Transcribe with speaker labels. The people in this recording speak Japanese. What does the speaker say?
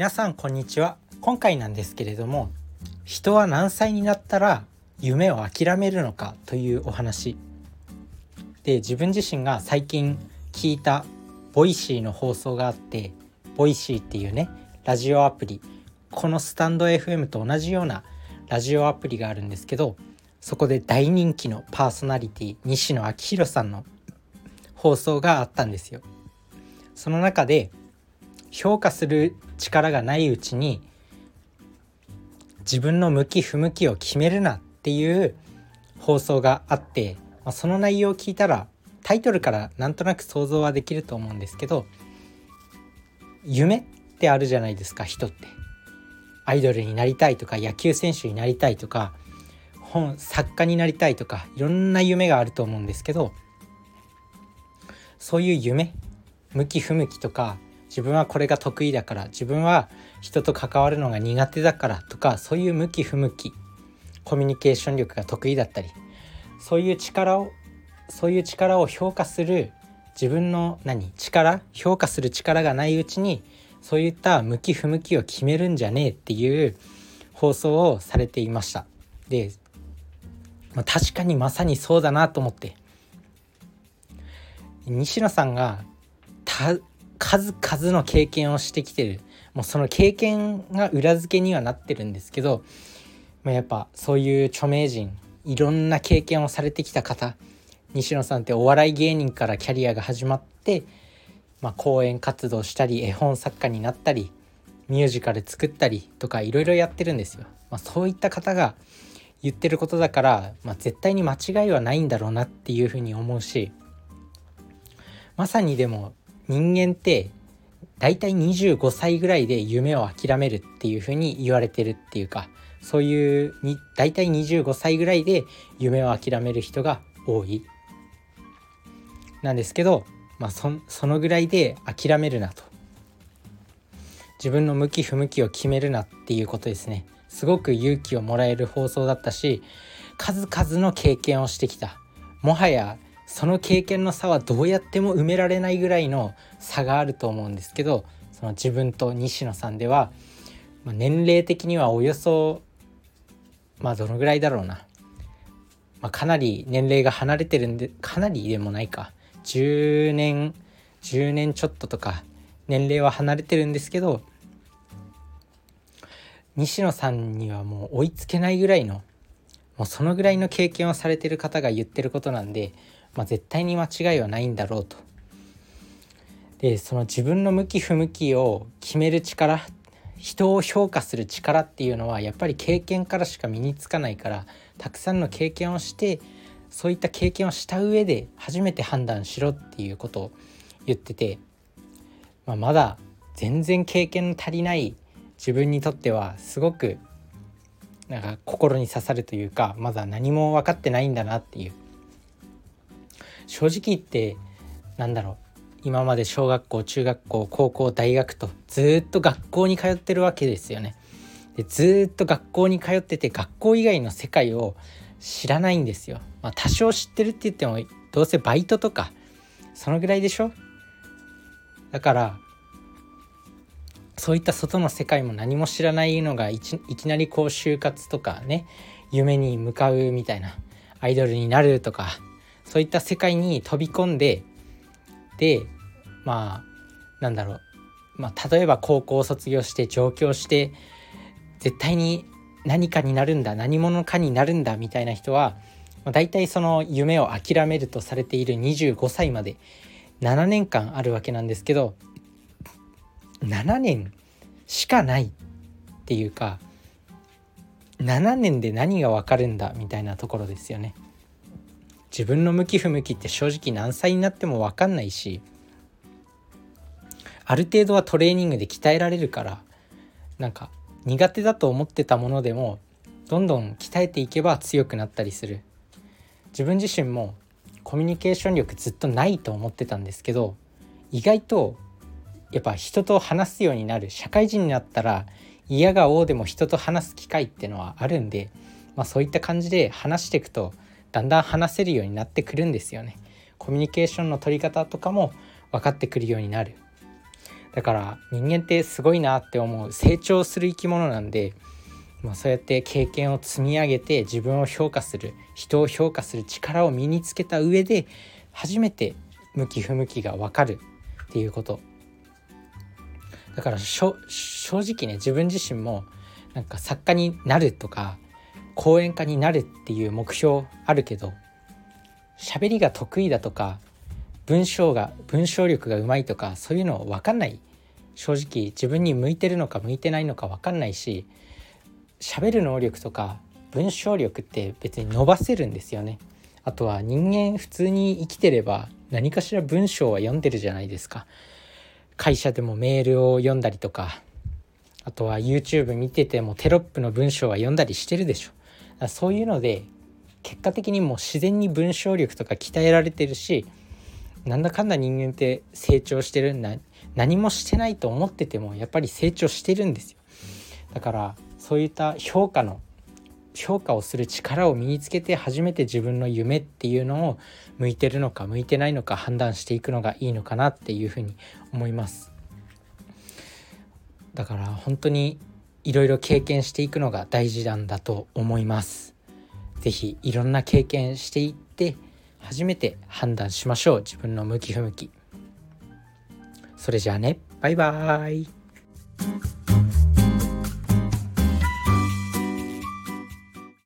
Speaker 1: 皆さんこんにちは。今回なんですけれども人は何歳になったら夢を諦めるのかというお話。で自分自身が最近聞いた Voicy の放送があって Voicy っていうねラジオアプリ。このスタンド FM と同じようなラジオアプリがあるんですけどそこで大人気のパーソナリティ西野亮廣さんの放送があったんですよ。その中で評価する力がないうちに自分の向き不向きを決めるなっていう放送があって、まあ、その内容を聞いたらタイトルからなんとなく想像はできると思うんですけど夢ってあるじゃないですか人って。アイドルになりたいとか野球選手になりたいとか本作家になりたいとかいろんな夢があると思うんですけどそういう夢向き不向きとか自分はこれが得意だから自分は人と関わるのが苦手だからとかそういう向き不向きコミュニケーション力が得意だったりそういう力をそういう力を評価する自分の何力評価する力がないうちにそういった向き不向きを決めるんじゃねえっていう放送をされていました。で、まあ、確かにまさにそうだなと思って。西野さんがた数々の経験をしてきてるもうその経験が裏付けにはなってるんですけど、まあ、やっぱそういう著名人いろんな経験をされてきた方西野さんってお笑い芸人からキャリアが始まって、まあ、講演活動したり絵本作家になったりミュージカル作ったりとかいろいろやってるんですよ。まあ、そういった方が言ってることだから、まあ、絶対に間違いはないんだろうなっていうふうに思うしまさにでも人間って大体25歳ぐらいで夢を諦めるっていうふうに言われてるっていうかそういうに大体25歳ぐらいで夢を諦める人が多い。なんですけど、まあそ、そのぐらいで諦めるなと。自分の向き不向きを決めるなっていうことですね。すごく勇気をもらえる放送だったし数々の経験をしてきた。もはやその経験の差はどうやっても埋められないぐらいの差があると思うんですけどその自分と西野さんでは、まあ、年齢的にはおよそまあどのぐらいだろうな、まあ、かなり年齢が離れてるんでかなりでもないか。10年10年ちょっととか年齢は離れてるんですけど西野さんにはもう追いつけないぐらいのもうそのぐらいの経験をされてる方が言ってることなんでまあ、絶対に間違いはないんだろうと。でその自分の向き不向きを決める力人を評価する力っていうのはやっぱり経験からしか身につかないからたくさんの経験をしてそういった経験をした上で初めて判断しろっていうことを言ってて、まあ、まだ全然経験の足りない自分にとってはすごくなんか心に刺さるというかまだ何も分かってないんだなっていう正直言ってなんだろう今まで小学校中学校高校大学とずっと学校に通ってるわけですよね。でずっと学校に通ってて学校以外の世界を知らないんですよ。まあ、多少知ってるって言ってもどうせバイトとかそのぐらいでしょ？だからそういった外の世界も何も知らないのがいきなりこう就活とかね夢に向かうみたいなアイドルになるとかそういった世界に飛び込んででまあなんだろう、まあ、例えば高校を卒業して上京して絶対に何かになるんだ何者かになるんだみたいな人は、まあ、大体その夢を諦めるとされている25歳まで7年間あるわけなんですけど7年しかないっていうか7年で何が分かるんだみたいなところですよね。自分の向き不向きって正直何歳になっても分かんないしある程度はトレーニングで鍛えられるからなんか苦手だと思ってたものでもどんどん鍛えていけば強くなったりする。自分自身もコミュニケーション力ずっとないと思ってたんですけど意外とやっぱ人と話すようになる社会人になったら嫌が王でも人と話す機会ってのはあるんで、まあ、そういった感じで話していくとだんだん話せるようになってくるんですよね。コミュニケーションの取り方とかも分かってくるようになる。だから人間ってすごいなって思う成長する生き物なんで、まあ、そうやって経験を積み上げて自分を評価する人を評価する力を身につけた上で初めて向き不向きが分かるっていうことだから正直ね自分自身もなんか作家になるとか講演家になるっていう目標あるけど喋りが得意だとか文章が文章力がうまいとかそういうの分かんない。正直自分に向いてるのか向いてないのか分かんないし喋る能力とか文章力って別に伸ばせるんですよね。あとは人間普通に生きてれば何かしら文章は読んでるじゃないですか。会社でもメールを読んだりとかあとは YouTube 見ててもテロップの文章は読んだりしてるでしょ。そういうので結果的にもう自然に文章力とか鍛えられてるしなんだかんだ人間って成長してるんだ何もしてないと思っててもやっぱり成長してるんですよ。だからそういった評価の評価をする力を身につけて初めて自分の夢っていうのを向いてるのか向いてないのか判断していくのがいいのかなっていうふうに思います。だから本当にいろいろ経験していくのが大事なんだと思います。是非いろんな経験していって初めて判断しましょう。自分の向き不向き。それじゃあね。バイバーイ。